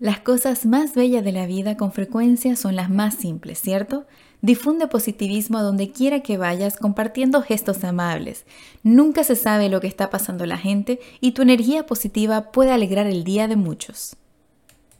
Las cosas más bellas de la vida con frecuencia son las más simples, ¿cierto? Difunde positivismo a donde quiera que vayas compartiendo gestos amables. Nunca se sabe lo que está pasando la gente y tu energía positiva puede alegrar el día de muchos.